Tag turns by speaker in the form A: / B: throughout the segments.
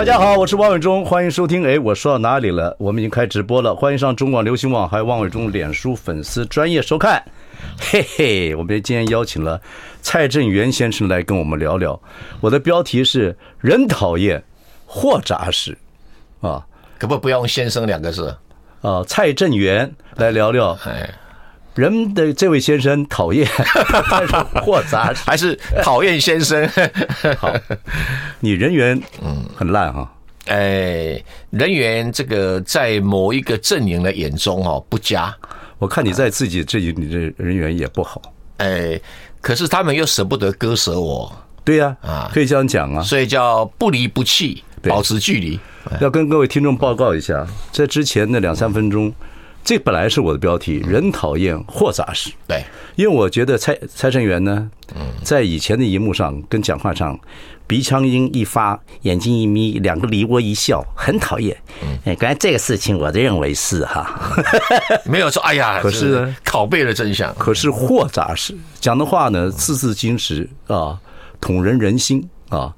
A: 大家好，我是王伟忠，欢迎收听。哎，我说到哪里了？我们已经开直播了，欢迎上中广流行网，还有王伟忠脸书粉丝专业收看。嘿嘿，我们今天邀请了蔡振元先生来跟我们聊聊。我的标题是“人讨厌货扎实”，啊，
B: 可不不用“先生”两个字？
A: 啊，蔡振元来聊聊。哎。人的这位先生讨厌 或杂事，
B: 还是讨厌先生？
A: 好，你人缘嗯很烂哈。
B: 哎，人缘这个在某一个阵营的眼中哦不佳。
A: 我看你在自己这里，你的人缘也不好。
B: 哎，可是他们又舍不得割舍我。
A: 对呀，啊，可以这样讲啊。
B: 所以叫不离不弃，保持距离。
A: 要跟各位听众报告一下，在之前的两三分钟。这本来是我的标题，人讨厌货杂事。
B: 对，
A: 因为我觉得蔡蔡正元呢，在以前的荧幕上跟讲话上，鼻腔音一发，眼睛一眯，两个梨涡一笑，很讨厌。哎，刚才这个事情，我都认为是哈，
B: 没有说。哎呀，可是，拷贝了真相。
A: 可是货杂事讲的话呢，字字金石啊，捅人人心啊。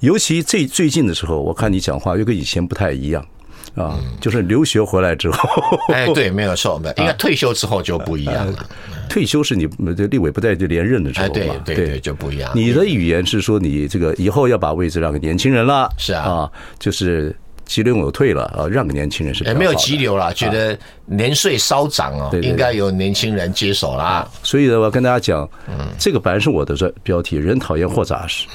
A: 尤其最最近的时候，我看你讲话又跟以前不太一样。啊，就是留学回来之后，
B: 哎，对，没有错，应该退休之后就不一样了。
A: 退休是你这立委不在这连任的时候嘛？
B: 对对对，就不一样。
A: 你的语言是说你这个以后要把位置让给年轻人了，
B: 是啊，
A: 啊，就是急流勇退了啊，让给年轻人是。
B: 哎，没有急流了，觉得年岁稍长哦，应该由年轻人接手啦。
A: 所以呢，我要跟大家讲，这个本来是我的标题，人讨厌货杂事。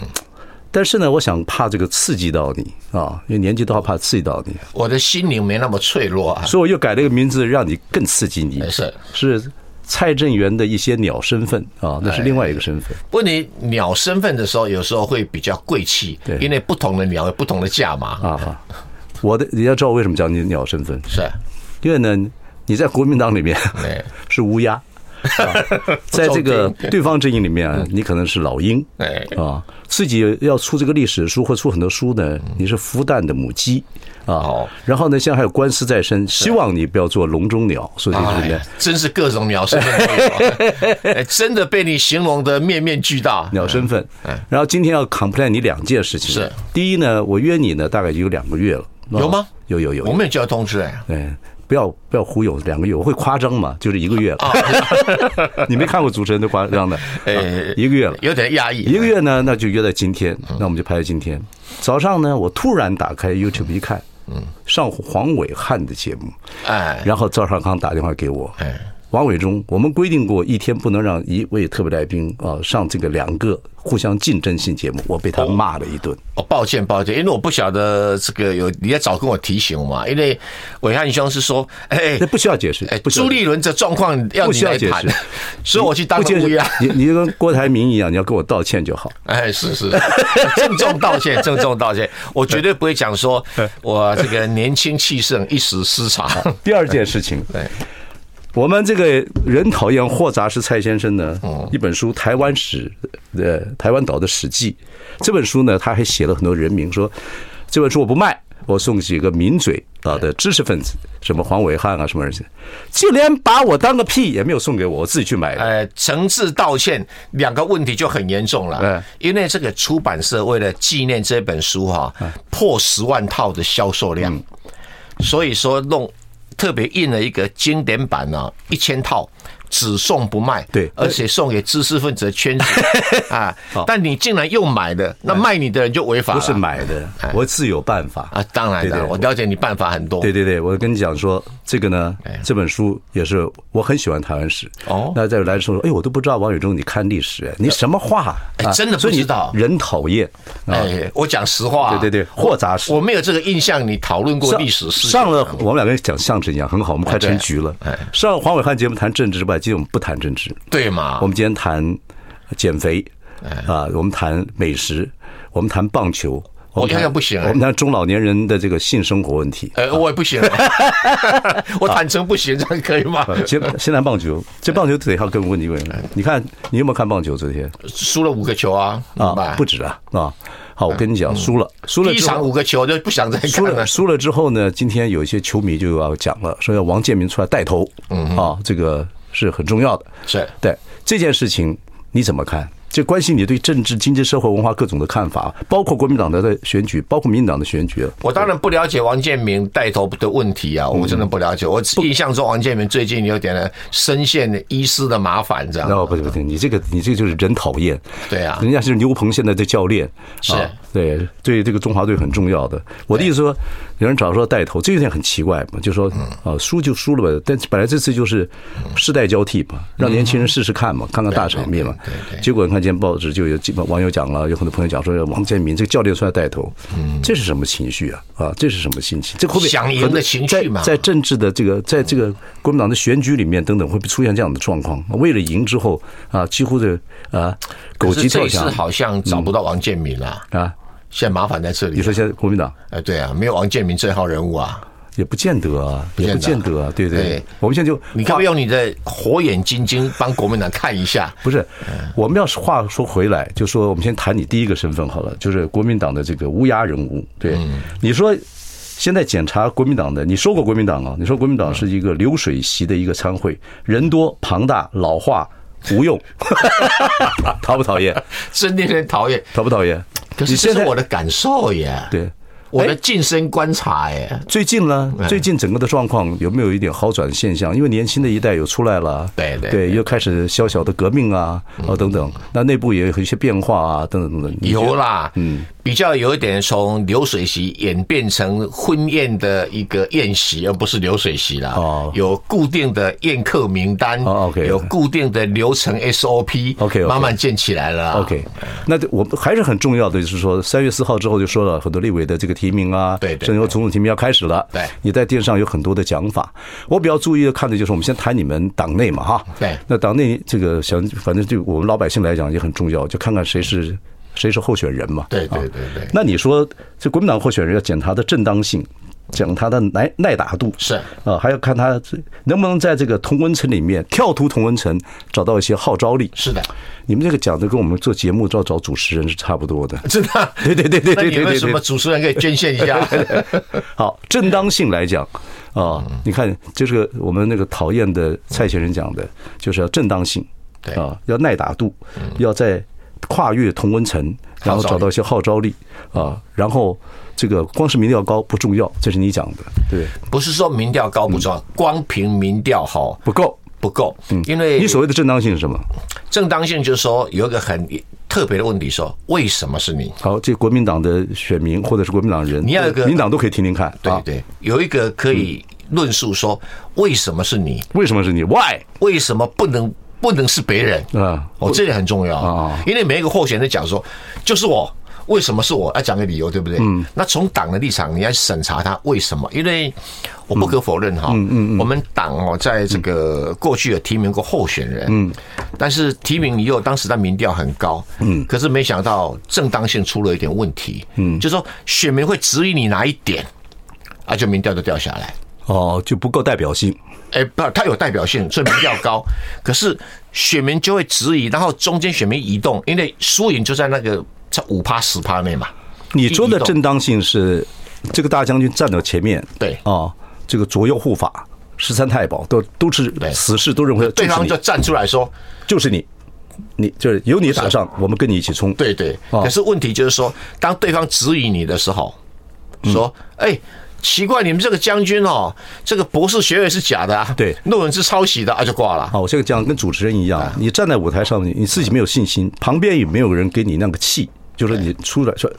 A: 但是呢，我想怕这个刺激到你啊，因为年纪都怕刺激到你。
B: 我的心灵没那么脆弱啊，
A: 所以我又改了一个名字，让你更刺激你。
B: 是
A: 是蔡正元的一些鸟身份啊，那是另外一个身份。
B: 不过你鸟身份的时候，有时候会比较贵气，对，因为不同的鸟有不同的价码
A: 啊。我的你要知道我为什么叫你鸟身份？
B: 是，
A: 因为呢，你在国民党里面 是乌鸦。在这个对方阵营里面，你可能是老鹰，哎啊，自己要出这个历史书或出很多书呢，你是孵蛋的母鸡啊。然后呢，现在还有官司在身，希望你不要做笼中鸟。所以这里面
B: 真是各种鸟身份，真的被你形容的面面俱到。
A: 鸟身份，然后今天要 complain 你两件事情。
B: 是第
A: 一呢，我约你呢，大概有两个月了。
B: 有吗？
A: 有有有，
B: 我们有接到通知哎。
A: 对。不要不要忽悠，两个月我会夸张嘛？就是一个月了。你没看过主持人都夸张的，哎，一个月了，
B: 有点压抑。
A: 一个月呢，那就约在今天，那我们就拍到今天早上呢。我突然打开 YouTube 一看，嗯，上黄伟汉的节目，哎，然后赵少康打电话给我，哎。王伟忠，我们规定过一天不能让一位特别来宾啊上这个两个互相竞争性节目，我被他骂了一顿。
B: 哦，抱歉抱歉，因为我不晓得这个有你要早跟我提醒嘛，因为伟汉兄是说，哎，
A: 那不需要解释，
B: 哎，朱立伦这状况要你来谈，所以我去当个乌鸦。
A: 你你跟郭台铭一样，你要跟我道歉就好。
B: 哎，是是，郑重道歉，郑重道歉，我绝对不会讲说我这个年轻气盛一时失察。
A: 第二件事情，对。我们这个人讨厌货杂事，蔡先生呢，一本书《台湾史》的台湾岛的史记。这本书呢，他还写了很多人名，说这本书我不卖，我送几个名嘴啊的知识分子，什么黄伟汉啊，什么人，就连把我当个屁也没有送给我，我自己去买的。
B: 呃，诚挚道歉，两个问题就很严重了。嗯因为这个出版社为了纪念这本书哈，破十万套的销售量，所以说弄。特别印了一个经典版呢，一千套。只送不卖，
A: 对，
B: 而且送给知识分子的圈子 啊。但你竟然又买的，那卖你的人就违法了。
A: 不是买的，我自有办法
B: 啊。当然的，我了解你办法很多。
A: 对对对，我跟你讲说，这个呢，这本书也是我很喜欢台湾史。哦，那再来的时候说，哎，我都不知道王宇忠你看历史，你什么话？
B: 哎，真的不知道。
A: 人讨厌，
B: 哎，我讲实话。
A: 对对对，货杂事，
B: 我没有这个印象。你讨论过历史事
A: 上了，我们两个人讲相声一样，很好。我们快成局了。上了黄伟汉节目谈政治之外，今天我们不谈政治，
B: 对嘛？
A: 我们今天谈减肥啊，我们谈美食，我们谈棒球
B: 我看看不行。
A: 我们谈中老年人的这个性生活问题。
B: 呃，我也不行，我坦诚不行，这样可以吗？
A: 先先谈棒球，这棒球得要跟我问你问题。你看你有没有看棒球？昨天
B: 输了五个球啊
A: 啊，不止啊啊！好，我跟你讲，输了输了，
B: 一场五个球就不想再输了。
A: 输了之后呢，今天有一些球迷就要讲了，说要王建民出来带头，嗯啊，这个是很重要的。
B: 是
A: 对这件事情你怎么看？这关系你对政治、经济、社会、文化各种的看法，包括国民党的选举，包括民进党的选举。
B: 我当然不了解王建民带头的问题啊，我真的不了解。我印象中王建民最近有点深陷医师的麻烦，这样。
A: 哦，不对不对，你这个你这个就是人讨厌。
B: 对啊，
A: 人家是牛棚现在的教练，
B: 是
A: 对对这个中华队很重要的。我的意思说，有人找说带头，这有点很奇怪嘛，就说啊输就输了吧，但本来这次就是世代交替嘛，让年轻人试试看嘛，看看大场面嘛。结果你看。今天报纸就有网友讲了，有很多朋友讲说王建民这个教练出来带头，嗯，这是什么情绪啊？啊，这是什么心情？这会不会
B: 想赢的情绪嘛？
A: 在政治的这个，在这个国民党的选举里面等等，会不会出现这样的状况？为了赢之后啊，几乎的啊，狗急跳
B: 墙。好像找不到王建民了啊！现在麻烦在这里。
A: 你说现在国民党？
B: 哎，对啊，没有王建民这号人物啊。
A: 也不见得啊，也不见得啊，对对。我们现在就
B: 你可不可以用你的火眼金睛帮国民党看一下？
A: 不是，我们要是话说回来，就说我们先谈你第一个身份好了，就是国民党的这个乌鸦人物。对，你说现在检查国民党的，你说过国民党啊？你说国民党是一个流水席的一个参会，人多庞大，老化无用，讨不讨厌？
B: 真令人讨厌，
A: 讨不讨厌？
B: 可是这是我的感受耶。
A: 对。
B: 我的近身观察，哎，
A: 最近呢？最近整个的状况有没有一点好转现象？因为年轻的一代又出来了，
B: 对对
A: 对，又开始小小的革命啊，啊等等，那内部也有一些变化啊，等等等等。
B: 有啦，嗯。比较有一点从流水席演变成婚宴的一个宴席，而不是流水席了。哦，有固定的宴客名单
A: ，OK，
B: 有固定的流程 SOP，OK，慢慢建起来了。
A: OK，那我们还是很重要的，就是说三月四号之后就说了很多立委的这个提名啊，
B: 对，
A: 甚至总统提名要开始了。
B: 对，
A: 你在电视上有很多的讲法，我比较注意的看的就是我们先谈你们党内嘛，哈，
B: 对，
A: 那党内这个想反正对我们老百姓来讲也很重要，就看看谁是。谁是候选人嘛？
B: 对对对对。
A: 那你说这国民党候选人要检查的正当性，讲他的耐耐打度
B: 是
A: 啊，还要看他能不能在这个同温层里面跳出同温层，找到一些号召力。
B: 是的，
A: 你们这个讲的跟我们做节目要找主持人是差不多的。
B: 真的？
A: 对对对对对对。
B: 那有什么主持人可以捐献一下？
A: 好，正当性来讲啊，你看，就是我们那个讨厌的蔡先生讲的，就是要正当性，
B: 对
A: 啊，要耐打度，要在。跨越同温层，然后找到一些号召力啊，然后这个光是民调高不重要，这是你讲的，对？
B: 不是说民调高不重要，光凭民调好
A: 不够，
B: 不够。嗯，因为
A: 你所谓的正当性是什么？
B: 正当性就是说有一个很特别的问题，说为什么是你？
A: 好，这国民党的选民或者是国民党人，
B: 你要一个
A: 民党都可以听听看，
B: 对对，有一个可以论述说为什么是你？
A: 为什么是你？Why？
B: 为什么不能？不能是别人啊！哦，这点很重要啊，因为每一个候选人讲说，就是我，为什么是我？要讲个理由，对不对？嗯。那从党的立场，你要审查他为什么？因为我不可否认哈，嗯嗯嗯，我们党哦，在这个过去有提名过候选人，嗯，但是提名以后，当时的民调很高，嗯，可是没想到正当性出了一点问题，嗯，就是说选民会质疑你哪一点，啊，就民调就掉下来，
A: 哦，就不够代表性。
B: 哎，不，他有代表性，所以民调高。可是选民就会质疑，然后中间选民移动，因为输赢就在那个在五趴十趴内嘛。
A: 你说的正当性是这个大将军站到前面，
B: 对
A: 啊，这个左右护法十三太保都都是死士都认为
B: 对方就站出来说，
A: 就是你，你就是有你打仗，我们跟你一起冲。
B: 对对。可是问题就是说，当对方质疑你的时候，说哎。奇怪，你们这个将军哦，这个博士学位是假的啊？
A: 对，
B: 论文是抄袭的啊，就挂了。
A: 哦，我这个讲跟主持人一样，你站在舞台上，你自己没有信心，旁边也没有人给你那个气，就是你出来说，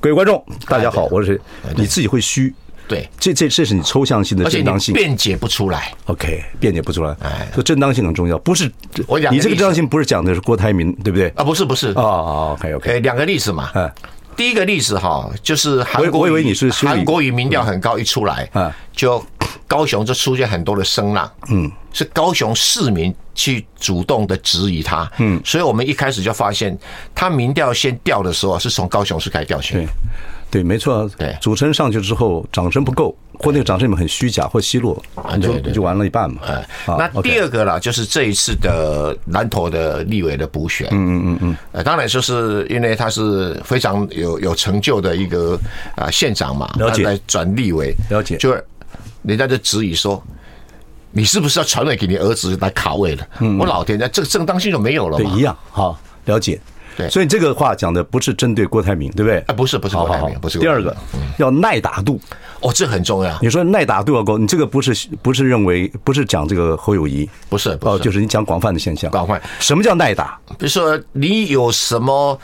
A: 各位观众，大家好，我是谁？你自己会虚。
B: 对，
A: 这这这是你抽象性的正当性，
B: 辩解不出来。
A: OK，辩解不出来。哎，所以正当性很重要，不是我讲你这个正当性不是讲的是郭台铭，对不对？
B: 啊，不是不是。
A: 哦，OK OK，
B: 两个例子嘛。嗯。第一个例子哈，就是韩国，
A: 我以为你是
B: 韩国语民调很高，一出来，啊，就高雄就出现很多的声浪，嗯，是高雄市民去主动的质疑他，嗯，所以我们一开始就发现，他民调先调的时候是从高雄市开始调起。
A: 对，对，没错，对，主持人上去之后，掌声不够，或那个掌声里面很虚假或奚落，你就就完了一半嘛。
B: 哎，那第二个啦，就是这一次的南投的立委的补选，嗯嗯嗯嗯，呃，当然就是因为他是非常有有成就的一个啊县长嘛，
A: 了解，
B: 来转立委，
A: 了解，
B: 就。人家就质疑说：“你是不是要传位给你儿子来卡位了？”嗯，我老天家，这个正当性就没有了嘛？
A: 对，一样。好，了解。对，所以这个话讲的不是针对郭台铭，对不对？
B: 啊，不是，不是郭台铭，不是。
A: 第二个，要耐打度。
B: 哦，这很重要。
A: 你说耐打度要高，你这个不是不是认为不是讲这个侯友谊，
B: 不是
A: 哦，就是你讲广泛的现象。
B: 广泛，
A: 什么叫耐打？
B: 比如说你有什么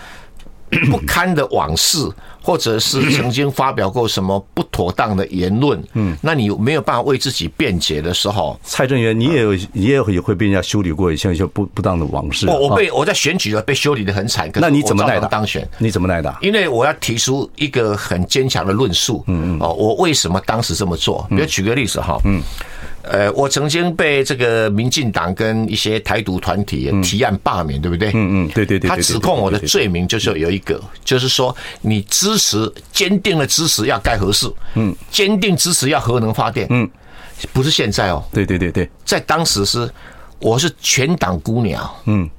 B: 不堪的往事？或者是曾经发表过什么不妥当的言论，嗯，那你没有办法为自己辩解的时候，
A: 蔡正元，你也有，你也会会被人家修理过，像一些不不当的往事。
B: 我我被我在选举了，被修理的很惨。
A: 那你怎么耐的
B: 当选？
A: 你怎么耐的？
B: 因为我要提出一个很坚强的论述。嗯嗯。哦，我为什么当时这么做？比如举个例子哈。嗯。呃，我曾经被这个民进党跟一些台独团体提案罢免，对不对？
A: 嗯嗯，对对对。
B: 他指控我的罪名就是有一个，就是说你支持坚定的支持要盖核四，嗯，坚定支持要核能发电，嗯，不是现在哦。
A: 对对对对，
B: 在当时是我是全党孤鸟，嗯，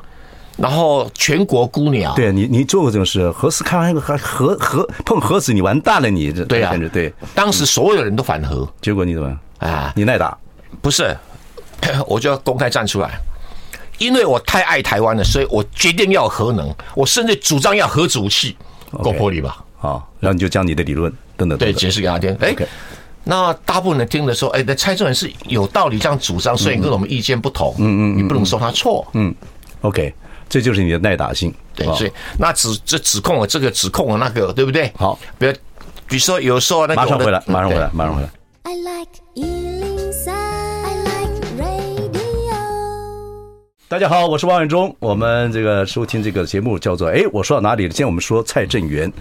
B: 然后全国孤鸟。
A: 对你，你做过这种事，核四开完还核核碰核子，你完蛋了，你这
B: 对啊，
A: 对。
B: 当时所有人都反核，
A: 结果你怎么啊？你耐打。
B: 不是，我就要公开站出来，因为我太爱台湾了，所以我决定要核能，我甚至主张要核武器，够魄力吧？
A: 好，然后你就将你的理论等等，
B: 对，解释给他听。哎，那大部分人听的时候，哎，那蔡正元是有道理这样主张，所以跟我们意见不同，嗯嗯，你不能说他错，嗯
A: ，OK，这就是你的耐打性，
B: 对，所以那指这指控了这个指控了那个，对不对？
A: 好，
B: 比如比如说有时候那个，
A: 马上回来，马上回来，马上回来。I
C: like
A: 大家好，我是王远忠。我们这个收听这个节目叫做“哎，我说到哪里了？”今天我们说蔡正元。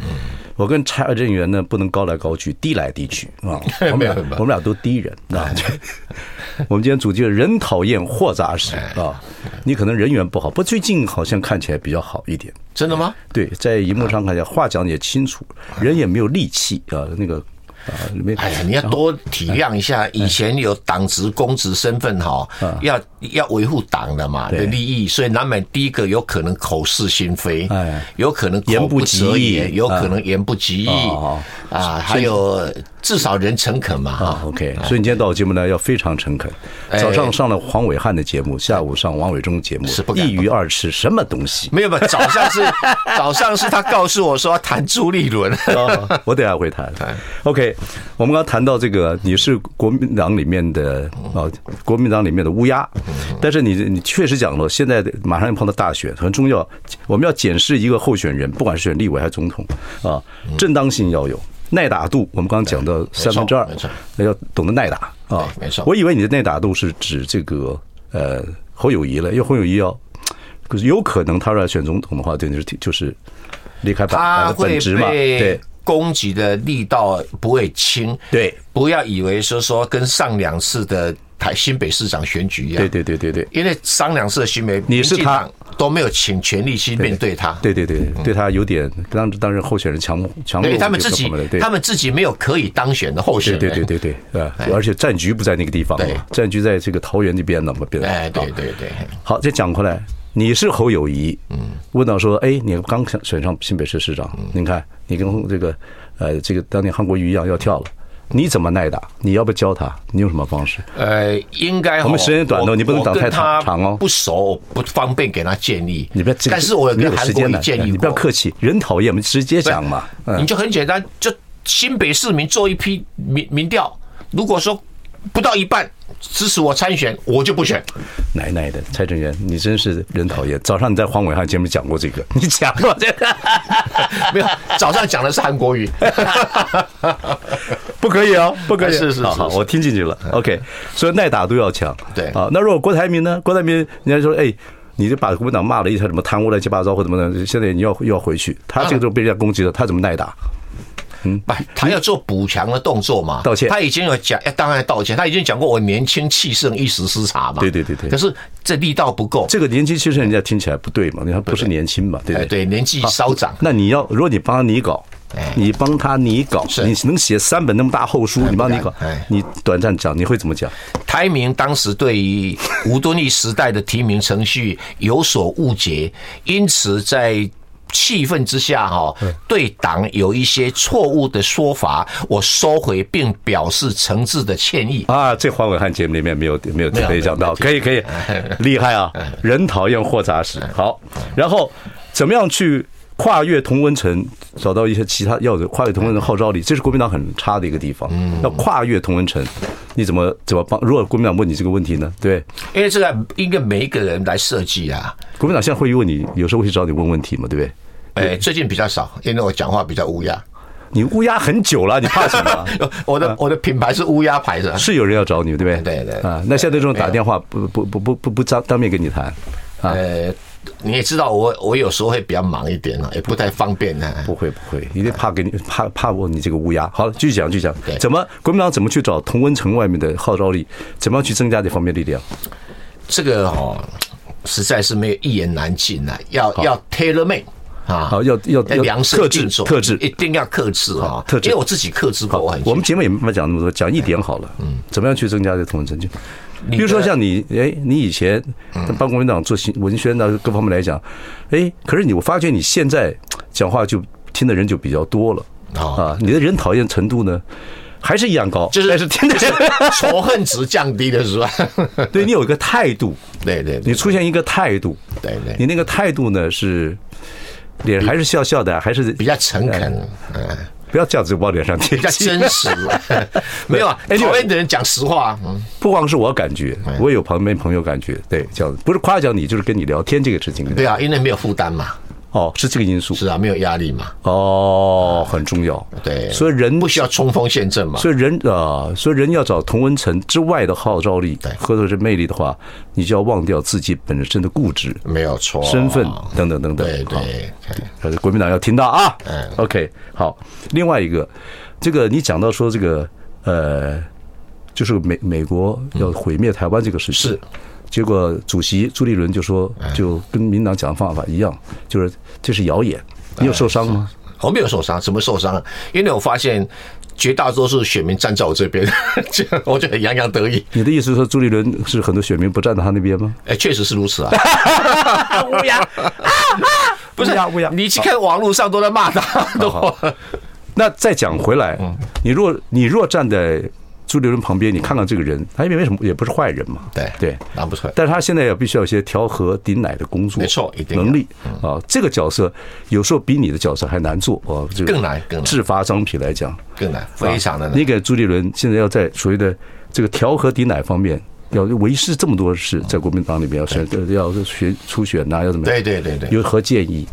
A: 我跟蔡正元呢不能高来高去，低来低去啊。我们俩我们俩都低人啊。我们今天主题是人讨厌货杂事啊。你可能人缘不好，不，最近好像看起来比较好一点。
B: 真的吗？
A: 对，在荧幕上看起来话讲的也清楚，人也没有戾气啊。那个。
B: 啊，哎呀，你要多体谅一下，以前有党职公职身份哈，要要维护党的嘛的利益，所以难免第一个有可能口是心非，哎，有可能言不及义，有可能言不及义啊，还有。至少人诚恳嘛啊
A: ，OK。所以你今天到我节目呢，要非常诚恳。早上上了黄伟汉的节目，下午上王伟忠节目，一鱼二吃，什么东西？
B: 没有没有，早上是 早上是他告诉我说要谈朱立伦，
A: 我等下会 谈。OK，我们刚刚谈到这个，你是国民党里面的啊，国民党里面的乌鸦，但是你你确实讲了，现在马上要碰到大选，很重要，我们要检视一个候选人，不管是选立委还是总统啊，正当性要有。耐打度，我们刚刚讲到三分之二，那要懂得耐打啊。
B: 没错，
A: 我以为你的耐打度是指这个呃侯友谊了，因为侯友谊要，可是有可能他要选总统的话，对，就是就是离开本本职嘛，对，
B: 攻击的力道不会轻，
A: 对，
B: 不要以为说说跟上两次的。台新北市长选举一样，
A: 对对对对对，
B: 因为上两次的新北，
A: 你是他
B: 都没有请全力去面对他，
A: 对对对，对他有点当当任候选人强强，
B: 对他们自己，他们自己没有可以当选的候选人，
A: 对对对对对，啊，而且战局不在那个地方嘛，战局在这个桃园这边呢嘛，对
B: 哎，对对对，
A: 好，再讲回来，你是侯友谊，嗯，问到说，哎，你刚选选上新北市市长，你看你跟这个呃这个当年韩国瑜一样要跳了。你怎么耐打？你要不教他？你用什么方式？
B: 呃，应该
A: 我们时间短的，你不能等太长哦。
B: 不熟，不方便给他建议。
A: 你不要，
B: 但是我有跟韩国的建议，
A: 你不要客气，人讨厌我们直接讲嘛。
B: 你就很简单，就新北市民做一批民民调，如果说不到一半支持我参选，我就不选。
A: 奶奶的，蔡正元，你真是人讨厌。早上你在黄伟汉节目讲过这个，你讲过这个？
B: 没有，早上讲的是韩国语。
A: 不可以哦，不可以。
B: 是是是，
A: 好，我听进去了。OK，所以耐打都要强。
B: 对
A: 啊，那如果郭台铭呢？郭台铭，人家说，哎，你就把国民党骂了一下，什么贪污乱七八糟或怎么的，现在你要又要回去，他这个时候被人家攻击了，他怎么耐打？
B: 嗯，不，他要做补强的动作嘛，
A: 道歉。
B: 他已经有讲，当然道歉。他已经讲过，我年轻气盛，一时失察嘛。
A: 对对对对。
B: 可是这力道不够。
A: 这个年轻气盛，人家听起来不对嘛？你看不是年轻嘛？对对
B: 对，年纪稍长。
A: 那你要，如果你帮他拟稿，你帮他拟稿，你能写三本那么大厚书，你帮他拟稿，你短暂讲，你会怎么讲？
B: 台铭当时对于吴敦义时代的提名程序有所误解，因此在。气愤之下，哈，对党有一些错误的说法，我收回并表示诚挚的歉意
A: 啊。这黄伟汉节目里面没有没有特别讲到，可以可以，厉害啊！人讨厌货杂食，好。然后怎么样去跨越同温层，找到一些其他要的跨越同温层号召力，这是国民党很差的一个地方。要跨越同温层，你怎么怎么帮？如果国民党问你这个问题呢？对，
B: 因为这个应该每一个人来设计啊。
A: 国民党现在会问你，有时候会去找你问问题嘛，对不对？
B: 哎，最近比较少，因为我讲话比较乌鸦。
A: 你乌鸦很久了，你怕什么？
B: 我的我的品牌是乌鸦牌的。
A: 是有人要找你，对不
B: 对？对对
A: 啊，那现在这种打电话不不不不不不当当面跟你谈。
B: 呃，你也知道我我有时候会比较忙一点啊，也不太方便呢。
A: 不会不会，一定怕给你 怕怕问你这个乌鸦。好，继续讲继续讲。怎么国民党怎么去找同温层外面的号召力？怎么样去增加这方面力量？
B: 这个哦，实在是没有一言难尽啊，要要 tailor made。啊，好，
A: 要要要
B: 量身定做，
A: 克制，
B: 一定要克制啊！因为我自己克制过，我很。
A: 我们节目也没法讲那么多，讲一点好了。嗯，怎么样去增加这个同温层？比如说像你，哎，你以前帮国民党做新文宣的各方面来讲，哎，可是你我发觉你现在讲话就听的人就比较多了啊，你的人讨厌程度呢还是一样高，
B: 就是是听的是 仇恨值降低的是吧？
A: 对，你有一个态度，
B: 对对，
A: 你出现一个态度，
B: 对对，
A: 你那个态度呢是。脸还是笑笑的，还是
B: 比较诚恳。嗯，
A: 不要这样子往脸上贴，
B: 比较真实。没有啊，讨厌的人讲实话。嗯，
A: 不光是我感觉，我也有旁边朋友感觉，对，这样子不是夸奖你，就是跟你聊天这个事情。
B: 对啊，因为没有负担嘛。
A: 哦，是这个因素。
B: 是啊，没有压力嘛。
A: 哦，很重要。
B: 对，
A: 所以人
B: 不需要冲锋陷阵嘛。
A: 所以人啊，所以人要找同温层之外的号召力，或者是魅力的话，你就要忘掉自己本身的固执，
B: 没有错，
A: 身份等等等等。
B: 对对，
A: 国民党要听到啊。嗯，OK，好。另外一个，这个你讲到说这个呃，就是美美国要毁灭台湾这个事情。是。结果主席朱立伦就说，就跟民党讲的方法一样，就是这是谣言。你有受伤吗？
B: 我没有受伤，怎么受伤？因为我发现绝大多数选民站在我这边，这样我就很洋洋得意。
A: 你的意思是说朱立伦是很多选民不站在他那边吗？
B: 哎，确实是如此啊。
A: 乌鸦，
B: 不是乌鸦，你去看网络上都在骂他。
A: 那再讲回来，你若你若站在。朱立伦旁边，你看看这个人，他因为为什么也不是坏人嘛？
B: 对
A: 对，
B: 拿不出来。
A: 但是他现在也必须要一些调和顶奶的工作，
B: 没错，一定
A: 能力啊。这个角色有时候比你的角色还难做啊，这个
B: 更难，更难。
A: 制发张皮来讲
B: 更难，非常的难。
A: 你给朱立伦现在要在所谓的这个调和顶奶方面，要维持这么多事，在国民党里面要选要选初选呐，要怎么样？
B: 对对对对，
A: 有何建议？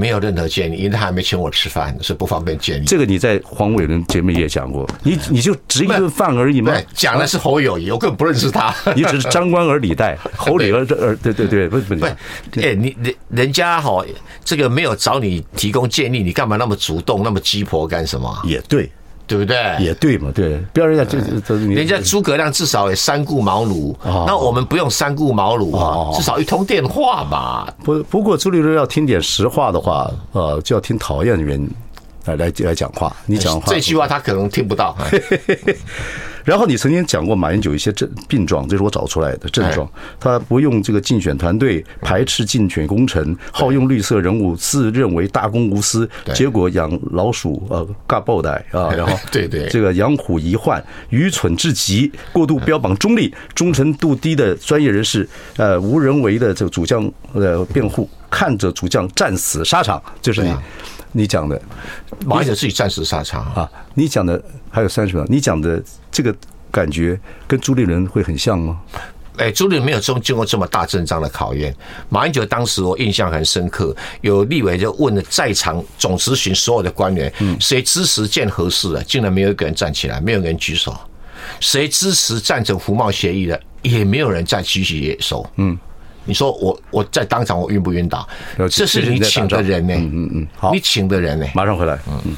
B: 没有任何建议，因为他还没请我吃饭，所以不方便建议。
A: 这个你在黄伟伦节目也讲过，你你就值一顿饭而已嘛。
B: 讲的是侯友谊，我根本不认识他。
A: 你只是张冠而李戴，侯礼而 而对对对，不是不是。
B: 哎，你人人家哈，这个没有找你提供建议，你干嘛那么主动，那么鸡婆干什么？
A: 也对。
B: 对不对？
A: 也对嘛，对，不要人家就就
B: 人家诸葛亮至少也三顾茅庐，那我们不用三顾茅庐啊，至少一通电话吧。
A: 不不过朱立伦要听点实话的话，呃，就要听讨厌的人来来来讲话。你讲话
B: 这句话他可能听不到。
A: 然后你曾经讲过马英九一些症病状，这是我找出来的症状。他不用这个竞选团队，排斥竞选工程，好用绿色人物，自认为大公无私，结果养老鼠呃嘎爆袋啊，然后
B: 对对，
A: 这个养虎遗患，愚蠢至极，过度标榜中立，忠诚度低的专业人士，呃无人为的这个主将呃辩护，看着主将战死沙场，就是你你讲的，
B: 马英九自己战死沙场
A: 啊，你讲的。还有三十秒，你讲的这个感觉跟朱立伦会很像吗？
B: 哎，朱立伦没有经经过这么大阵仗的考验。马英九当时我印象很深刻，有立委就问了在场总质询所有的官员，谁支持建核四的？竟然没有一个人站起来，没有人举手。谁支持赞成服贸协议的？也没有人再举起手。嗯，你说我我在当场我晕不晕倒？这是你请的人呢，嗯嗯嗯，好，你请的人呢，
A: 马上回来。嗯嗯。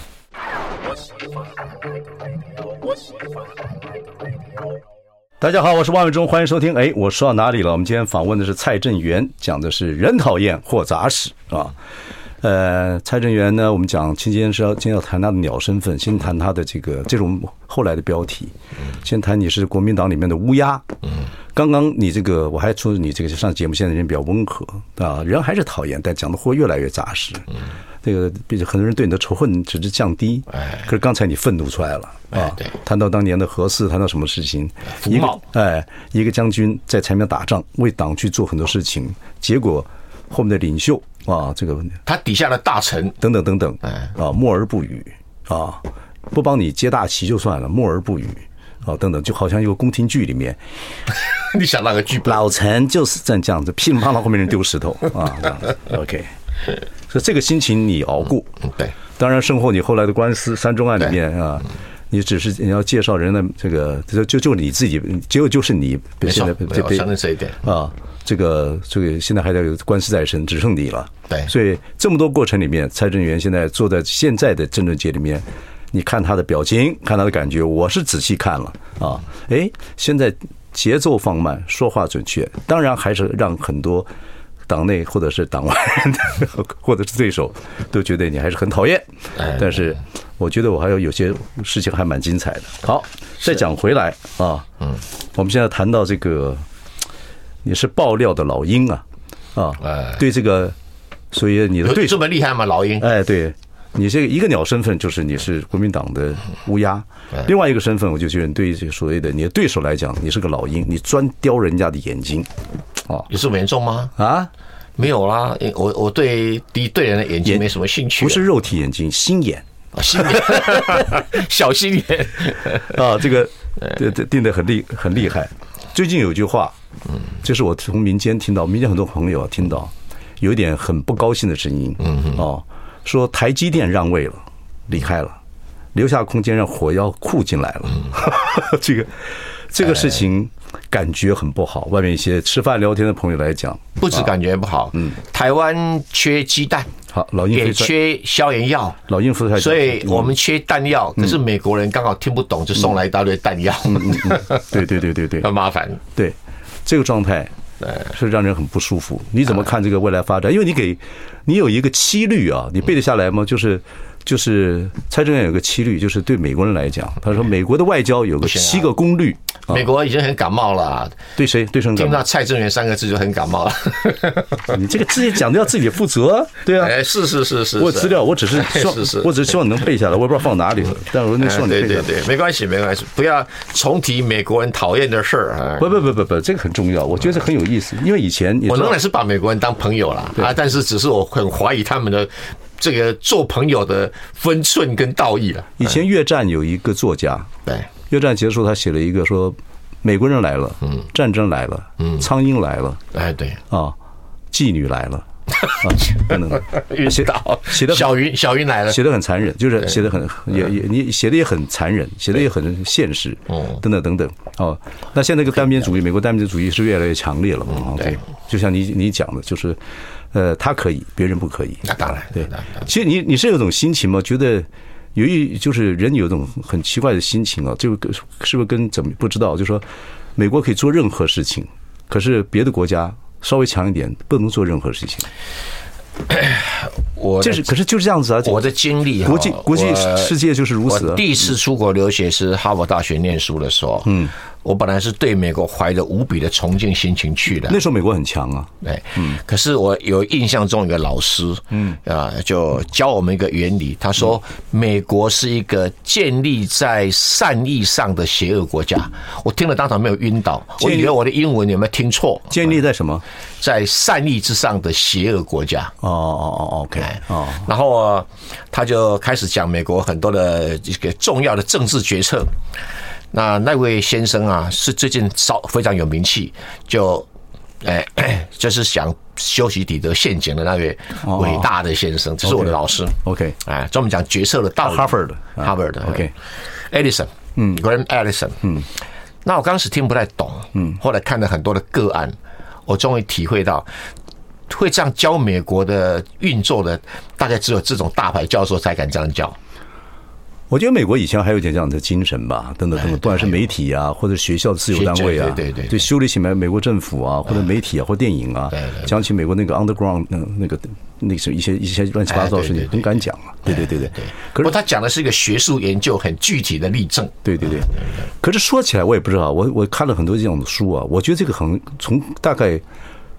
A: 大家好，我是万卫忠，欢迎收听。哎，我说到哪里了？我们今天访问的是蔡振元，讲的是人讨厌或杂事啊。呃，蔡正元呢，我们讲今天是要今天要谈他的鸟身份，先谈他的这个这种后来的标题。先谈你是国民党里面的乌鸦。嗯，刚刚你这个我还说你这个上节目现在人比较温和啊，人还是讨厌，但讲的话越来越扎实。嗯。这个毕竟很多人对你的仇恨只是降低，哎可是刚才你愤怒出来了啊！谈到当年的何四，谈到什么事情？一个哎，一个将军在前面打仗，为党去做很多事情，结果后面的领袖啊，这个
B: 他底下的大臣。
A: 等等等等，啊，默而不语。啊，不帮你接大旗就算了，默而不语。啊，等等，就好像一个宫廷剧里面，
B: 你想那个剧本？
A: 老臣就是这样子，噼里啪啦后面人丢石头。啊，OK。所以这个心情你熬过，
B: 对。
A: 当然，身后你后来的官司三中案里面啊，你只是你要介绍人的这个，就就就你自己，结果就是你
B: 现在被被承认这一点。
A: 啊。这个这个现在还在有官司在身，只剩你了。
B: 对。
A: 所以这么多过程里面，蔡正元现在坐在现在的政治界里面，你看他的表情，看他的感觉，我是仔细看了啊。哎，现在节奏放慢，说话准确，当然还是让很多。党内或者是党外，或者是对手，都觉得你还是很讨厌。但是，我觉得我还有有些事情还蛮精彩的。好，再讲回来啊，嗯，我们现在谈到这个，你是爆料的老鹰啊，啊，对这个，所以你的
B: 对这么厉害吗？老鹰？
A: 哎，对。你这个一个鸟身份就是你是国民党的乌鸦，另外一个身份我就觉得你对这个所谓的你的对手来讲，你是个老鹰，你专叼人家的眼睛。
B: 啊，有这么严重吗？
A: 啊，
B: 没有啦，我我对敌对人的眼睛没什么兴趣，
A: 不是肉体眼睛，心眼，
B: 心眼，小心眼。
A: 啊，这个这这定的很厉很厉害。最近有句话，嗯，这是我从民间听到，民间很多朋友听到，有一点很不高兴的声音，嗯嗯，哦，说台积电让位了，离开了，留下空间让火药库进来了，这个这个事情。感觉很不好，外面一些吃饭聊天的朋友来讲，
B: 不止感觉不好，嗯，台湾缺鸡蛋，
A: 好，老鹰
B: 也缺消炎药，
A: 老鹰夫
B: 所以我们缺弹药，可是美国人刚好听不懂，就送来一大堆
A: 弹药，对对对对对，
B: 很麻烦，
A: 对，这个状态是让人很不舒服。你怎么看这个未来发展？因为你给你有一个七律啊，你背得下来吗？就是。就是蔡正元有个七律，就是对美国人来讲，他说美国的外交有个七个公律。
B: 美国已经很感冒了。
A: 对谁？对谁？
B: 听到蔡正元三个字就很感冒了。
A: 你这个自己讲的要自己负责，对啊。
B: 哎，是是是是。
A: 我资料，我只是 希望，我只是希望你能背下来，我也不知道放哪里了。但我那希望你背下来。
B: 对对对，没关系没关系，不要重提美国人讨厌的事儿。
A: 不不不不不，这个很重要，我觉得这很有意思，因为以前
B: 我仍然是把美国人当朋友了啊，但是只是我很怀疑他们的。这个做朋友的分寸跟道义了。
A: 以前越战有一个作家，
B: 对，
A: 越战结束他写了一个说，美国人来了，嗯，战争来了，嗯，苍蝇来了，
B: 哎，对，
A: 啊，妓女来了，啊，等等，
B: 写到写的小云小云来了，
A: 写的很残忍，就是写的很也也你写的也很残忍，写的也很现实，哦，等等等等，哦，那现在这个单边主义，美国单边主义是越来越强烈了嘛？对，就像你你讲的，就是。呃，他可以，别人不可以。
B: 那当然，
A: 对。其实你你是有种心情吗？觉得由于就是人有种很奇怪的心情啊，就是不是跟怎么不知道？就是说，美国可以做任何事情，可是别的国家稍微强一点，不能做任何事情。
B: 我
A: 就是，可是就是这样子啊。
B: 我的经历，
A: 国际国际世界就是如此。
B: 第一次出国留学是哈佛大学念书的时候，嗯。我本来是对美国怀着无比的崇敬心情去的。
A: 那时候美国很强啊，
B: 对，嗯。可是我有印象中一个老师，嗯啊，就教我们一个原理。他说，美国是一个建立在善意上的邪恶国家。我听了当场没有晕倒，我以为我的英文有没有听错？
A: 建立在什么？
B: 在善意之上的邪恶国家。
A: 哦哦哦，OK 哦。
B: 然后他就开始讲美国很多的一个重要的政治决策。那那位先生啊，是最近稍非常有名气，就，哎，就是想修习底德陷阱的那位伟大的先生，这是我的老师。
A: OK，
B: 哎，专门讲决策的道理。
A: Harvard，Harvard。
B: OK，Edison，嗯，Graham Edison，嗯。那我刚开始听不太懂，嗯，后来看了很多的个案，我终于体会到，会这样教美国的运作的，大概只有这种大牌教授才敢这样教。
A: 我觉得美国以前还有点这样的精神吧，等等等等，不管是媒体啊，或者学校的自由单位啊，
B: 对对对，
A: 对修理起来美国政府啊，或者媒体啊，或电影啊，讲起美国那个 underground 那那个那什么一些一些乱七八糟的事情，很敢讲啊。对对对对对。
B: 可是他讲的是一个学术研究，很具体的例证。
A: 对对对。可是说起来，我也不知道，我我看了很多这种书啊，我觉得这个很从大概。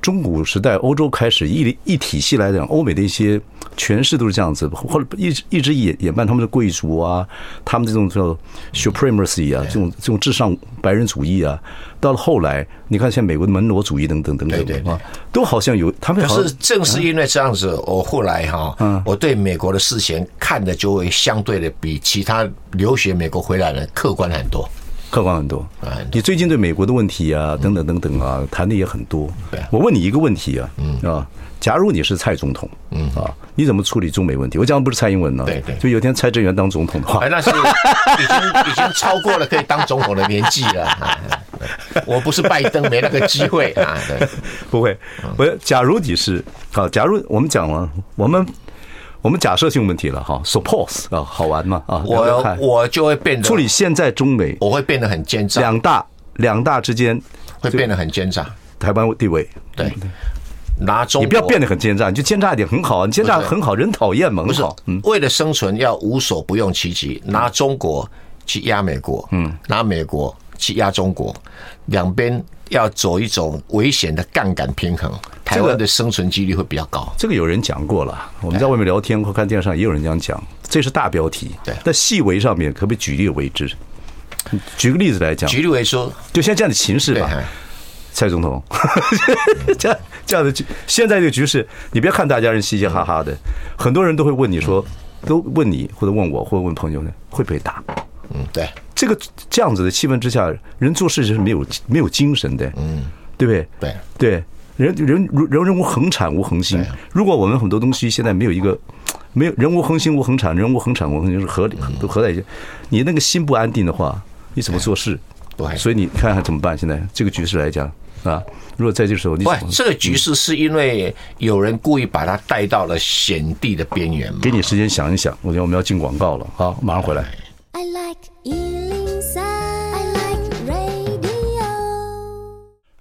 A: 中古时代，欧洲开始一一体系来讲，欧美的一些权势都是这样子，或者一直一直演演扮他们的贵族啊，他们这种叫 supremacy 啊，这种这种至上白人主义啊，到了后来，你看像美国的门罗主义等等等等啊，都好像有他们。
B: 可是正是因为这样子，我后来哈，我对美国的事情看的就会相对的比其他留学美国回来的客观很多。
A: 客观很多，你最近对美国的问题啊，等等等等啊，谈的也很多。我问你一个问题啊，啊，假如你是蔡总统，嗯。啊，你怎么处理中美问题？我讲的不是蔡英文呢，对对，就有天蔡正元当总统的话，
B: 那是已经已经超过了可以当总统的年纪了。我不是拜登，没那个机会。啊。
A: 不会，我假如你是啊，假如我们讲了，我们。我们假设性问题了哈，suppose 啊，好玩嘛？啊，
B: 我我就会变得
A: 处理现在中美，
B: 我会变得很奸诈。
A: 两大两大之间
B: 会变得很奸诈。
A: 台湾地位
B: 对，拿中
A: 你不要变得很奸诈，你就奸诈一点很好啊，你奸诈很好，人讨厌嘛，不是。
B: 嗯，为了生存要无所不用其极，拿中国去压美国，嗯，拿美国去压中国，两边。要走一种危险的杠杆平衡，台湾的生存几率会比较高。
A: 这个有人讲过了，我们在外面聊天或看电视上也有人这样讲，这是大标题。
B: 对，
A: 在细微上面可不可以举例为之？举个例子来讲，
B: 举例为说，
A: 就像这样的情势吧。蔡总统，这样这样的局，现在这个局势，你别看大家人嘻嘻哈哈的，很多人都会问你说，都问你或者问我或者问朋友呢，会不会打？
B: 嗯，对。
A: 这个这样子的气氛之下，人做事是没有没有精神的，嗯，对不对？
B: 对
A: 对，人人人人无恒产无恒心。如果我们很多东西现在没有一个没有人无恒心无恒产，人无恒产无恒心是合理都合在一起。你那个心不安定的话，你怎么做事？
B: 对，
A: 所以你看看怎么办？现在这个局势来讲啊，如果在这个时候，你
B: 不，这个局势是因为有人故意把它带到了险地的边缘。
A: 给你时间想一想，我觉得我们要进广告了，好，马上回来。I like 103. I like radio.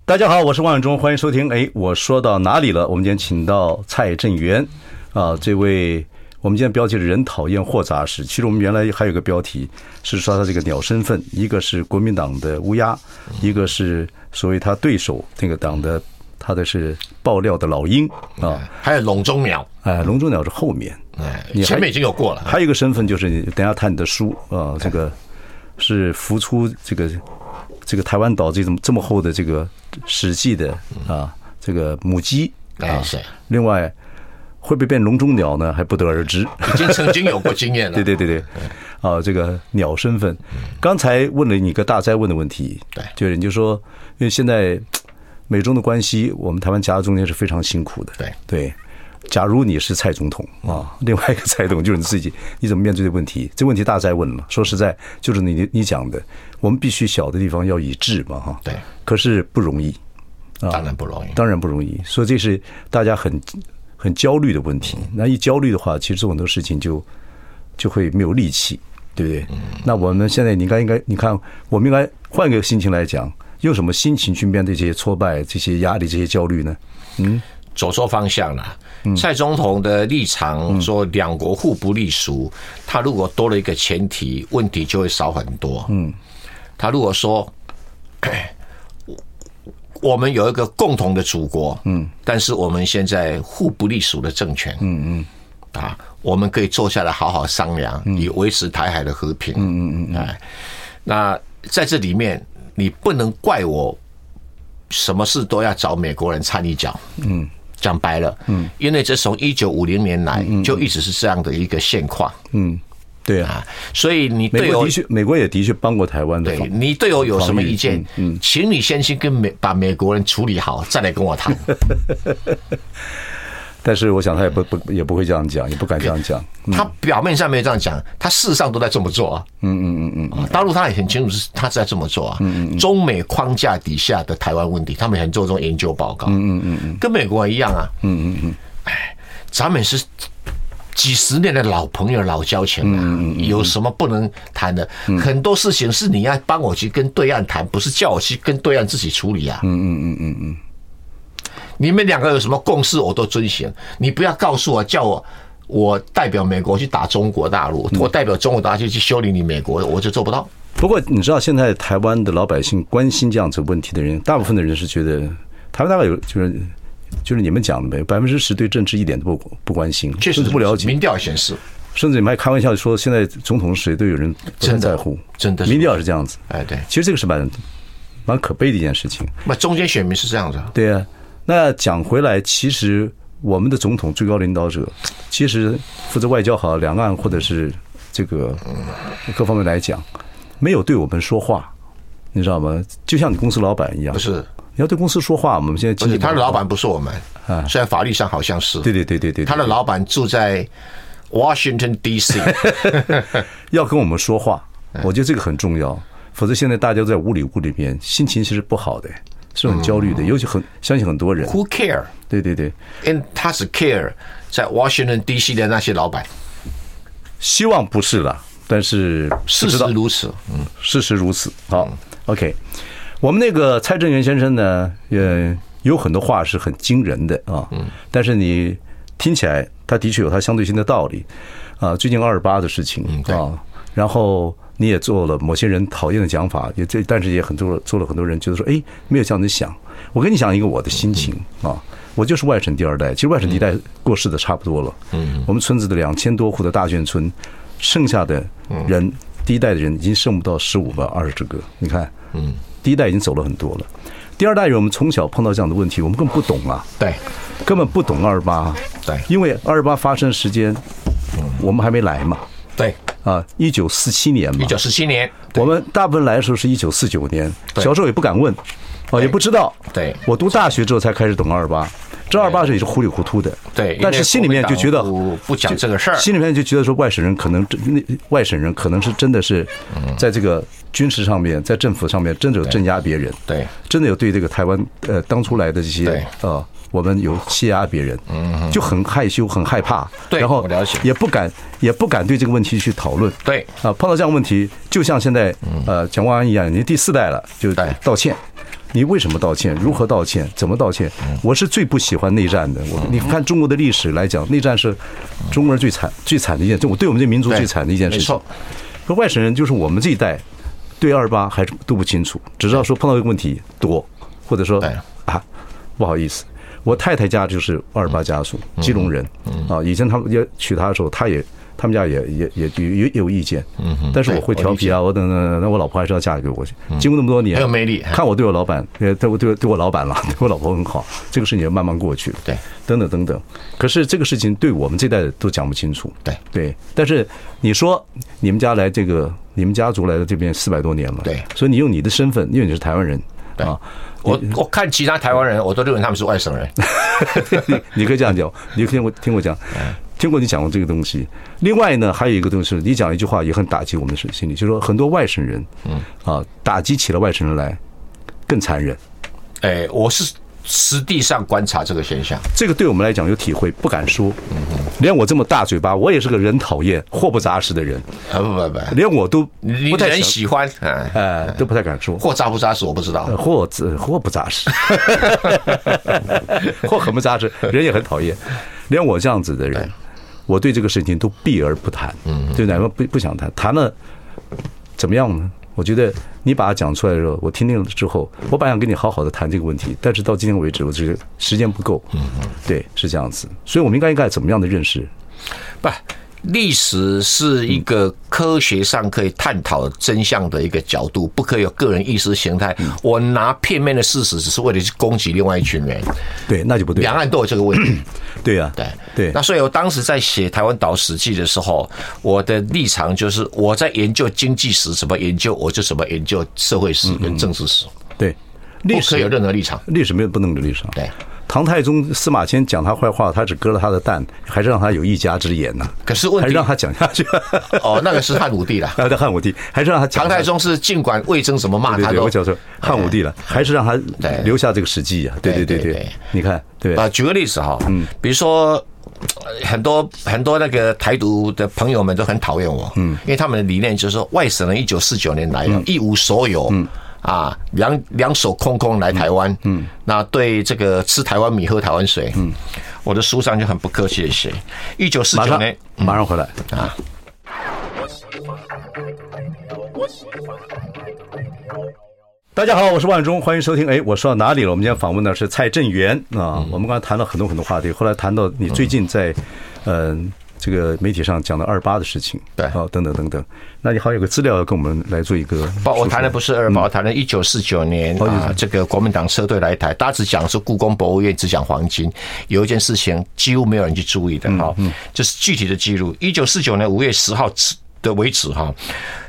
A: 大家好，我是万永忠，欢迎收听。哎，我说到哪里了？我们今天请到蔡正元啊，这位我们今天标题是“人讨厌货杂事”。其实我们原来还有个标题是说他这个鸟身份，一个是国民党的乌鸦，一个是所谓他对手那个党的他的是爆料的老鹰啊，
B: 还有笼中鸟。
A: 哎，笼中鸟是后面，
B: 哎，你前面已经有过了。
A: 还有一个身份就是你等下看你的书啊，这个是浮出这个。这个台湾岛这种这么厚的这个史记的啊，这个母鸡啊，另外会不会变笼中鸟呢？还不得而知。
B: 已经曾经有过经验了。
A: 对对对对，啊，这个鸟身份，刚才问了你一个大灾问的问题，
B: 对，
A: 就是你就说，因为现在美中的关系，我们台湾夹在中间是非常辛苦的。
B: 对
A: 对。假如你是蔡总统啊，另外一个蔡总统就是你自己，你怎么面对这个问题？这问题大在问了。说实在，就是你你讲的，我们必须小的地方要一致嘛，哈。
B: 对。
A: 可是不容易啊，
B: 当然不容易，
A: 当然不容易。所以这是大家很很焦虑的问题。那一焦虑的话，其实做很多事情就就会没有力气，对不对？那我们现在你应该应该，你看，我们应该换一个心情来讲，用什么心情去面对这些挫败、这些压力、这些焦虑呢？嗯。
B: 走错方向了。蔡总统的立场说两国互不隶属，他如果多了一个前提，问题就会少很多。嗯，他如果说 我们有一个共同的祖国，嗯，但是我们现在互不隶属的政权，嗯嗯，啊，我们可以坐下来好好商量，以维持台海的和平。嗯嗯嗯，哎，那在这里面，你不能怪我，什么事都要找美国人掺一脚。嗯。讲白了，嗯，因为这从一九五零年来就一直是这样的一个现况，嗯，对啊，所以你对我的确，
A: 美国也的确帮过台湾的，
B: 对，你对我有什么意见？嗯，请你先去跟美把美国人处理好，再来跟我谈。
A: 但是我想他也不不也不会这样讲，也不敢这样讲。
B: 他表面上没有这样讲，他事实上都在这么做啊。嗯嗯嗯嗯，大陆他也很清楚是他在这么做啊。嗯嗯，中美框架底下的台湾问题，他们很做这种研究报告。嗯嗯嗯，跟美国一样啊。嗯嗯嗯，哎，咱们是几十年的老朋友、老交情啊，有什么不能谈的？很多事情是你要帮我去跟对岸谈，不是叫我去跟对岸自己处理啊。嗯嗯嗯嗯嗯。你们两个有什么共识，我都遵循。你不要告诉我，叫我我代表美国去打中国大陆，我代表中国大陆去修理你美国，我就做不到。
A: 不过你知道，现在台湾的老百姓关心这样子问题的人，大部分的人是觉得台湾大概有就是。就是你们讲的没百分之十对政治一点都不不关心，甚至不了解。
B: 民调显示，
A: 甚至你们还开玩笑说，现在总统是谁都有人真在乎。
B: 真的，
A: 民调是这样子。
B: 哎，对，
A: 其实这个是蛮蛮可悲的一件事情。
B: 那中间选民是这样子。
A: 对啊，那讲回来，其实我们的总统最高领导者，其实负责外交好，两岸或者是这个各方面来讲，没有对我们说话，你知道吗？就像你公司老板一样。
B: 不是。
A: 你要对公司说话，我们现在
B: 他的老板不是我们啊，虽然法律上好像是。
A: 对对对对对，
B: 他的老板住在 Washington D.C.，
A: 要跟我们说话，我觉得这个很重要。否则现在大家都在屋里屋里面，心情其实不好的，是很焦虑的，尤其很相信很多人。
B: Who care？
A: 对对对，
B: 因为他是 care 在 Washington D.C. 的那些老板。
A: 希望不是了，但是
B: 事实如此。
A: 嗯，事实如此。好，OK。我们那个蔡正元先生呢，也有很多话是很惊人的啊。嗯。但是你听起来，他的确有他相对性的道理啊。最近二二八的事情啊，然后你也做了某些人讨厌的讲法，也这，但是也很多做了很多人觉得说，哎，没有这样子想。我跟你讲一个我的心情啊，我就是外省第二代，其实外省第一代过世的差不多了。嗯。我们村子的两千多户的大眷村，剩下的人，第一代的人已经剩不到十五个、二十这个。你看，嗯。第一代已经走了很多了，第二代人我们从小碰到这样的问题，我们根本不懂啊，
B: 对，
A: 根本不懂二二八，
B: 对，
A: 因为二二八发生时间，我们还没来嘛，
B: 对，
A: 啊，一九四七年嘛，
B: 一九四七年，
A: 我们大部分来的时候是一九四九年，小时候也不敢问，啊，也不知道，
B: 对，
A: 我读大学之后才开始懂二二八。这二八是也是糊里糊涂的，
B: 对，
A: 但是心里面就觉得
B: 不不讲这个事儿，
A: 心里面就觉得说外省人可能那外省人可能是真的是，在这个军事上面，在政府上面真的有镇压别人，
B: 对，
A: 真的有对这个台湾呃当初来的这些呃我们有欺压别人，嗯，就很害羞很害怕，
B: 对，
A: 然后也不敢也不敢对这个问题去讨论，
B: 对，
A: 啊，碰到这样的问题，就像现在呃蒋万安一样，你第四代了就道歉。你为什么道歉？如何道歉？怎么道歉？我是最不喜欢内战的。我你看中国的历史来讲，内战是中国人最惨、最惨的一件，就我对我们这民族最惨的一件事情。说外省人就是我们这一代对二八还是都不清楚，只知道说碰到一个问题躲，或者说啊不好意思，我太太家就是二八家属，基隆人啊，以前他们要娶她的时候，她也。他们家也也也也也有意见，嗯，但是我会调皮啊，我等等，那我老婆还是要嫁给我去。经过那么多年，
B: 很有魅力。
A: 看我对我老板，对我对对我老板了，对我老婆很好，这个事情也慢慢过去了。
B: 对，
A: 等等等等。可是这个事情对我们这代都讲不清楚。
B: 对
A: 对，但是你说你们家来这个，你们家族来到这边四百多年了，
B: 对，
A: 所以你用你的身份，因为你是台湾人，啊，
B: 我我看其他台湾人，我都认为他们是外省人。
A: 你你可以这样讲，你听我听我讲。听过你讲过这个东西，另外呢，还有一个东西，你讲一句话也很打击我们的心里，就是说很多外省人，嗯啊，打击起了外省人来更残忍。
B: 哎，我是实地上观察这个现象，
A: 这个对我们来讲有体会，不敢说。连我这么大嘴巴，我也是个人讨厌、货不扎实的人
B: 啊！不不不，连
A: 我都不太
B: 喜欢，
A: 哎，都不太敢说。
B: 货扎不扎实，我不知道。
A: 货字货不扎实，货很不扎实，人也很讨厌。连我这样子的人。我对这个事情都避而不谈，嗯，就哪个不不想谈，谈了怎么样呢？我觉得你把它讲出来的时候，我听听了之后，我本来想跟你好好的谈这个问题，但是到今天为止，我觉得时间不够，嗯，对，是这样子，所以我们应该应该怎么样的认识？
B: 不。历史是一个科学上可以探讨真相的一个角度，不可以有个人意识形态。我拿片面的事实，只是为了去攻击另外一群人，
A: 对，那就不对。
B: 两岸都有这个问题，
A: 对呀，
B: 对
A: 对。
B: 那所以我当时在写《台湾岛史记》的时候，我的立场就是我在研究经济史，怎么研究我就怎么研究社会史跟政治史。
A: 对，
B: 历史有任何立场，
A: 历史没有不能的立场。
B: 对。
A: 唐太宗司马迁讲他坏话，他只割了他的蛋，还是让他有一家之言呢？
B: 可是问题
A: 还是让他讲下去。
B: 哦，那个是汉武帝了。
A: 啊，对，汉武帝还是让他讲。
B: 唐太宗是尽管魏征怎么骂他，
A: 对对，我叫做汉武帝了，还是让他留下这个史记啊？对对对对，你看，对
B: 啊，举个例子哈，嗯，比如说很多很多那个台独的朋友们都很讨厌我，嗯，因为他们的理念就是说，外省人一九四九年来了，一无所有，嗯，啊，两两手空空来台湾，嗯，那对这个吃台湾米喝台湾水，嗯，我的书上就很不客气的写，一九四九年
A: 马上回来啊。大家好，我是万忠，欢迎收听。哎，我说到哪里了？我们今天访问的是蔡正元啊。我们刚才谈了很多很多话题，后来谈到你最近在嗯这个媒体上讲的二八的事情，
B: 对
A: 啊，等等等等。那你好像有个资料要跟我们来做一个。
B: 不，我谈的不是二八，我谈的一九四九年啊，这个国民党车队来台，大家只讲是故宫博物院，只讲黄金。有一件事情几乎没有人去注意的哈，就是具体的记录。一九四九年五月十号的为止哈。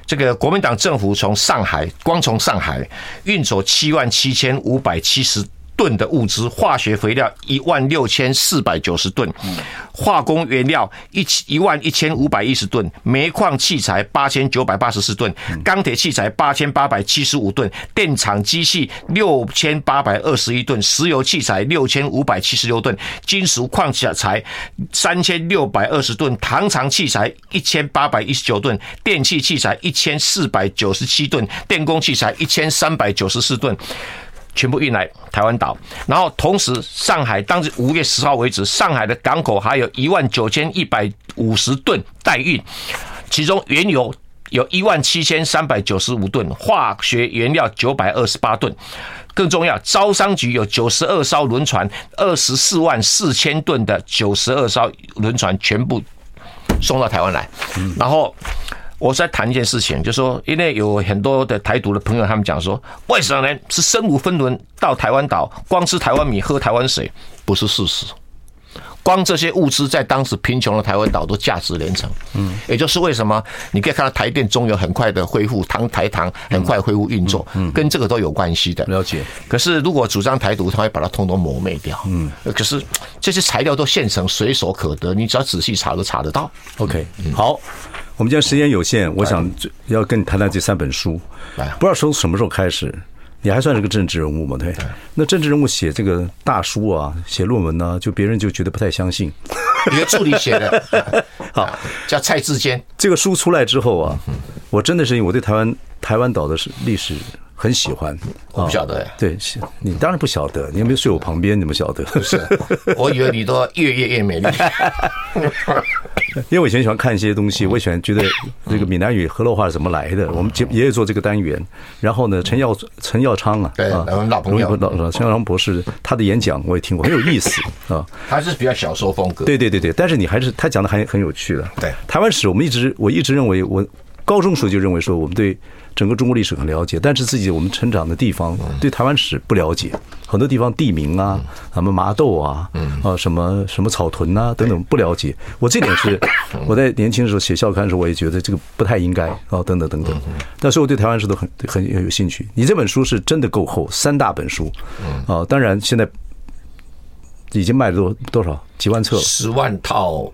B: 这个国民党政府从上海，光从上海运走七万七千五百七十吨的物资，化学肥料一万六千四百九十吨，化工原料一一万一千五百一十吨，煤矿器材八千九百八十四吨，钢铁器材八千八百七十五吨，电厂机器六千八百二十一吨，石油器材六千五百七十六吨，金属矿材三千六百二十吨，糖厂器材一千八百一十九吨，电气器材一千四百九十七吨，电工器材一千三百九十四吨。全部运来台湾岛，然后同时上海当时五月十号为止，上海的港口还有一万九千一百五十吨待运，其中原油有一万七千三百九十五吨，化学原料九百二十八吨。更重要，招商局有九十二艘轮船，二十四万四千吨的九十二艘轮船全部送到台湾来，然后。我在谈一件事情，就是说，因为有很多的台独的朋友，他们讲说，外省人是身无分文到台湾岛，光吃台湾米，喝台湾水，不是事实。光这些物资在当时贫穷的台湾岛都价值连城。嗯，也就是为什么你可以看到台电、中油很快的恢复，唐台糖很快恢复运作，嗯，跟这个都有关系的。
A: 了解。
B: 可是如果主张台独，他会把它通通磨灭掉。嗯，可是这些材料都现成，随手可得，你只要仔细查都查得到。
A: OK，好。我们今天时间有限，我想要跟你谈谈这三本书。不知道从什么时候开始，你还算是个政治人物吗？对。那政治人物写这个大书啊，写论文呢，就别人就觉得不太相信。
B: 你的助理写的，好，叫蔡志坚。
A: 这个书出来之后啊，我真的是因为我对台湾台湾岛的历史。很喜欢，
B: 我不晓得。
A: 对，你当然不晓得，你有没有睡我旁边？你们晓得？
B: 不是，我以为你都越越越美丽。
A: 因为我以前喜欢看一些东西，我喜欢觉得这个闽南语河洛话是怎么来的。我们也有做这个单元，然后呢，陈耀陈耀昌啊，
B: 对，老朋友，
A: 老陈耀昌博士，他的演讲我也听过，很有意思啊。
B: 他是比较小说风格。
A: 对对对对，但是你还是他讲的还很有趣的。
B: 对，
A: 台湾史，我们一直我一直认为，我高中时候就认为说，我们对。整个中国历史很了解，但是自己我们成长的地方对台湾史不了解，很多地方地名啊，什么麻豆啊，啊什么什么草屯啊等等不了解。我这点是我在年轻的时候写校刊的时候，我也觉得这个不太应该啊，等等等等。但是我对台湾史都很很有兴趣。你这本书是真的够厚，三大本书啊，当然现在已经卖了多多少几万册，
B: 十万套。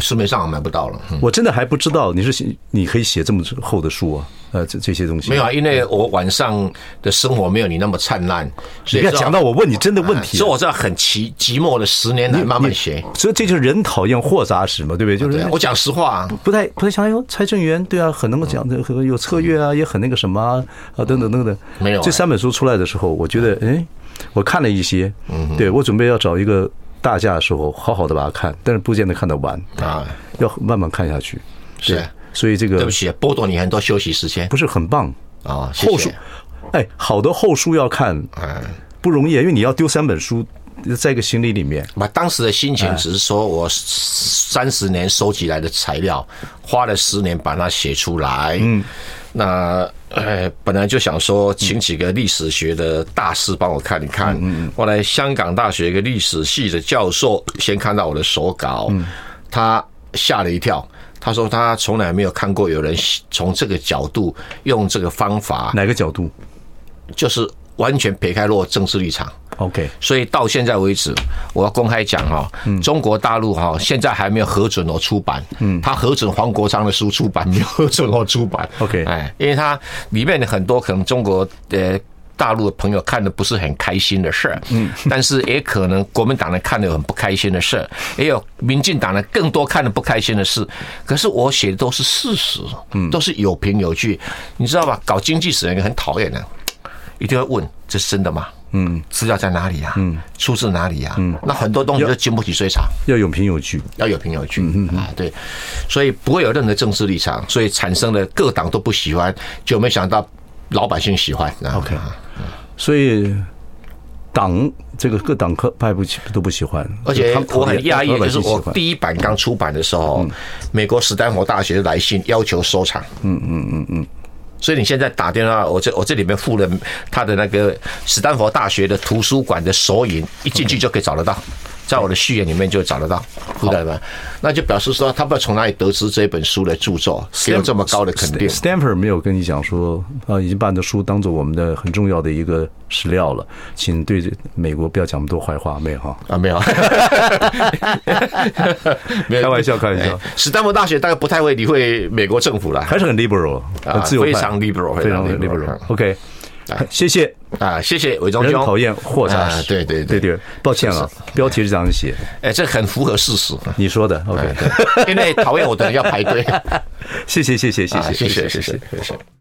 B: 市面上买不到了，
A: 我真的还不知道你是写你可以写这么厚的书啊，呃，这这些东西
B: 没有啊，因为我晚上的生活没有你那么灿烂。
A: 你要，讲到我问你真的问题，
B: 所以我这样很寂寂寞的十年来慢慢写，
A: 所以这就是人讨厌货杂史嘛，对不对？就是
B: 我讲实话，
A: 不太不太想哎蔡正元对啊，很能够讲的，很有策略啊，也很那个什么啊，等等等等。
B: 没有，
A: 这三本书出来的时候，我觉得哎，我看了一些，对我准备要找一个。大架的时候，好好的把它看，但是不见得看得完啊，要慢慢看下去。
B: 是，
A: 所以这个
B: 对不起，剥夺你很多休息时间，
A: 不是很棒
B: 啊。
A: 后书，哎，好的后书要看，嗯，不容易，因为你要丢三本书在一个行李里面。
B: 把当时的心情只是说我三十年收集来的材料，花了十年把它写出来，嗯。那呃，本来就想说，请几个历史学的大师帮我看一看。嗯，后来香港大学一个历史系的教授先看到我的手稿，他吓了一跳。他说他从来没有看过有人从这个角度用这个方法。
A: 哪个角度？
B: 就是。完全撇开落政治立场
A: ，OK。
B: 所以到现在为止，我要公开讲哈，中国大陆哈现在还没有核准我出版，嗯，他核准黄国昌的书出版，没有核准我出版，OK。哎，因为他里面的很多可能中国的大陆的朋友看的不是很开心的事儿，嗯，但是也可能国民党人看的有很不开心的事儿，也有民进党人更多看的不开心的事。可是我写的都是事实，嗯，都是有凭有据，你知道吧？搞经济史人很讨厌的，一定会问：这是真的吗？嗯，资料在哪里呀？嗯，出自哪里呀？嗯，那很多东西都经不起追查，
A: 要有凭有据，
B: 要有凭有据。嗯嗯啊，对，所以不会有任何政治立场，所以产生了各党都不喜欢，就没想到老百姓喜欢。
A: OK，所以党这个各党派不都不喜欢，
B: 而且我很压抑，就是我第一版刚出版的时候，美国史丹佛大学的来信要求收藏。嗯嗯嗯嗯。所以你现在打电话，我这我这里面附了他的那个史丹佛大学的图书馆的索引，一进去就可以找得到。在我的序言里面就找得到，知道吗？那就表示说，他不知道从哪里得知这本书的著作，给有这么高的肯定。
A: Stanford 没有跟你讲说，啊，已经把你的书当做我们的很重要的一个史料了，请对美国不要讲那么多坏话，没有哈？
B: 啊，没有，
A: 没开玩笑，开玩笑。
B: 史丹佛大学大概不太会理会美国政府了，
A: 还是很 liberal，很自由派，
B: 非常 liberal，
A: 非常 liberal。OK。谢谢
B: 啊，谢谢伪装兄。
A: 人讨厌货杂
B: 志，对对对
A: 对，抱歉啊，标题是这样写。
B: 哎，这很符合事实。
A: 你说的，OK。
B: 因为讨厌我的人要排队。
A: 谢谢谢谢谢谢谢谢谢谢谢。